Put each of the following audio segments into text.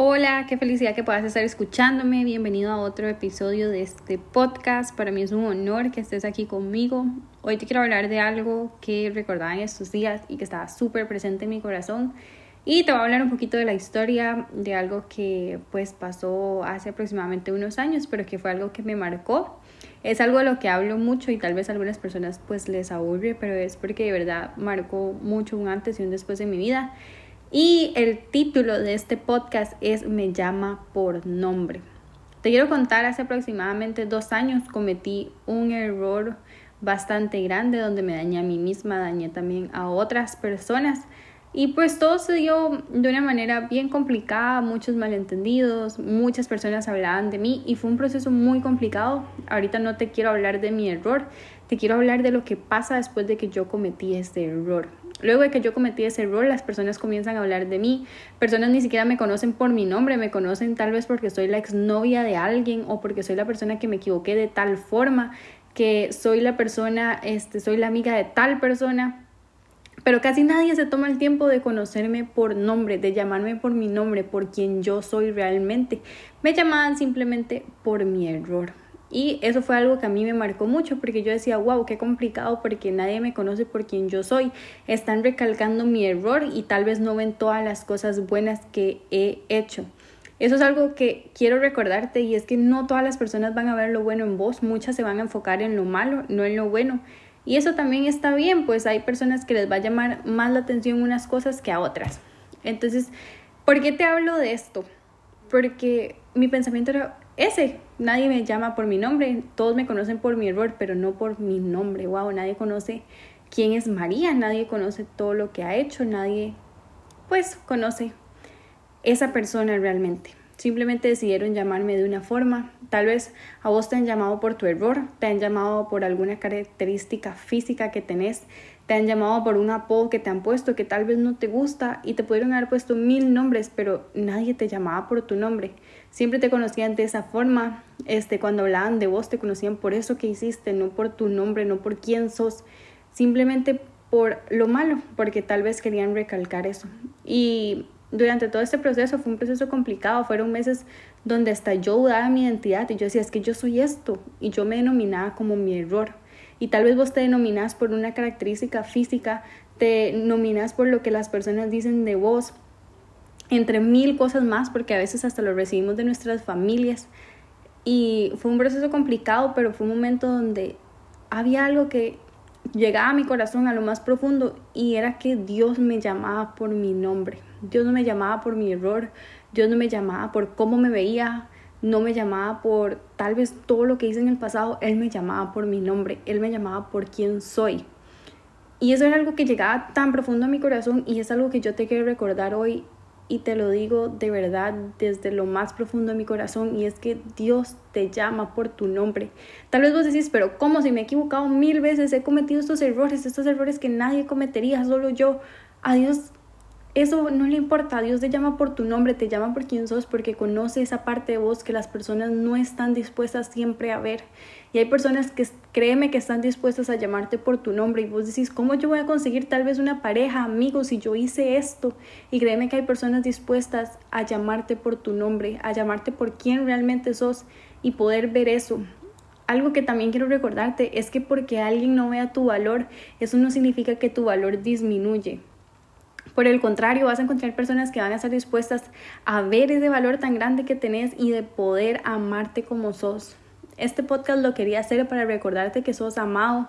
Hola, qué felicidad que puedas estar escuchándome. Bienvenido a otro episodio de este podcast. Para mí es un honor que estés aquí conmigo. Hoy te quiero hablar de algo que recordaba en estos días y que estaba súper presente en mi corazón. Y te voy a hablar un poquito de la historia de algo que pues pasó hace aproximadamente unos años, pero que fue algo que me marcó. Es algo de lo que hablo mucho y tal vez a algunas personas pues les aburre, pero es porque de verdad marcó mucho un antes y un después de mi vida. Y el título de este podcast es Me llama por nombre. Te quiero contar, hace aproximadamente dos años cometí un error bastante grande donde me dañé a mí misma, dañé también a otras personas. Y pues todo se dio de una manera bien complicada, muchos malentendidos, muchas personas hablaban de mí y fue un proceso muy complicado. Ahorita no te quiero hablar de mi error, te quiero hablar de lo que pasa después de que yo cometí este error. Luego de que yo cometí ese error, las personas comienzan a hablar de mí. Personas ni siquiera me conocen por mi nombre, me conocen tal vez porque soy la exnovia de alguien o porque soy la persona que me equivoqué de tal forma, que soy la persona, este, soy la amiga de tal persona. Pero casi nadie se toma el tiempo de conocerme por nombre, de llamarme por mi nombre, por quien yo soy realmente. Me llamaban simplemente por mi error. Y eso fue algo que a mí me marcó mucho porque yo decía, wow, qué complicado porque nadie me conoce por quien yo soy. Están recalcando mi error y tal vez no ven todas las cosas buenas que he hecho. Eso es algo que quiero recordarte y es que no todas las personas van a ver lo bueno en vos, muchas se van a enfocar en lo malo, no en lo bueno. Y eso también está bien, pues hay personas que les va a llamar más la atención unas cosas que a otras. Entonces, ¿por qué te hablo de esto? Porque mi pensamiento era, ese. Nadie me llama por mi nombre, todos me conocen por mi error, pero no por mi nombre. Wow, nadie conoce quién es María, nadie conoce todo lo que ha hecho, nadie pues conoce esa persona realmente. Simplemente decidieron llamarme de una forma. Tal vez a vos te han llamado por tu error, te han llamado por alguna característica física que tenés, te han llamado por un apodo que te han puesto que tal vez no te gusta y te pudieron haber puesto mil nombres, pero nadie te llamaba por tu nombre. Siempre te conocían de esa forma. Este, cuando hablaban de vos te conocían por eso que hiciste, no por tu nombre, no por quién sos, simplemente por lo malo, porque tal vez querían recalcar eso. Y durante todo este proceso fue un proceso complicado, fueron meses donde hasta yo dudaba mi identidad y yo decía, es que yo soy esto y yo me denominaba como mi error y tal vez vos te denominas por una característica física, te nominas por lo que las personas dicen de vos, entre mil cosas más, porque a veces hasta lo recibimos de nuestras familias. Y fue un proceso complicado, pero fue un momento donde había algo que llegaba a mi corazón a lo más profundo y era que Dios me llamaba por mi nombre. Dios no me llamaba por mi error, Dios no me llamaba por cómo me veía, no me llamaba por tal vez todo lo que hice en el pasado, Él me llamaba por mi nombre, Él me llamaba por quién soy. Y eso era algo que llegaba tan profundo a mi corazón y es algo que yo te quiero recordar hoy y te lo digo de verdad desde lo más profundo de mi corazón y es que Dios te llama por tu nombre. Tal vez vos decís, pero ¿cómo si me he equivocado mil veces? He cometido estos errores, estos errores que nadie cometería, solo yo. A Dios eso no le importa, Dios te llama por tu nombre, te llama por quien sos, porque conoce esa parte de vos que las personas no están dispuestas siempre a ver. Y hay personas que créeme que están dispuestas a llamarte por tu nombre y vos decís, ¿cómo yo voy a conseguir tal vez una pareja, amigos, si yo hice esto? Y créeme que hay personas dispuestas a llamarte por tu nombre, a llamarte por quién realmente sos y poder ver eso. Algo que también quiero recordarte es que porque alguien no vea tu valor, eso no significa que tu valor disminuye. Por el contrario, vas a encontrar personas que van a estar dispuestas a ver ese valor tan grande que tenés y de poder amarte como sos. Este podcast lo quería hacer para recordarte que sos amado,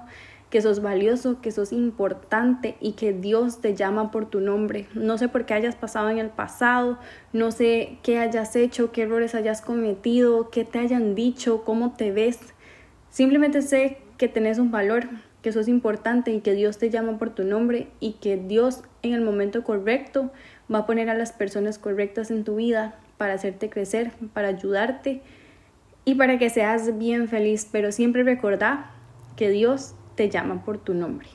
que sos valioso, que sos importante y que Dios te llama por tu nombre. No sé por qué hayas pasado en el pasado, no sé qué hayas hecho, qué errores hayas cometido, qué te hayan dicho, cómo te ves. Simplemente sé que tenés un valor, que eso es importante y que Dios te llama por tu nombre y que Dios en el momento correcto va a poner a las personas correctas en tu vida para hacerte crecer, para ayudarte y para que seas bien feliz, pero siempre recordá que Dios te llama por tu nombre.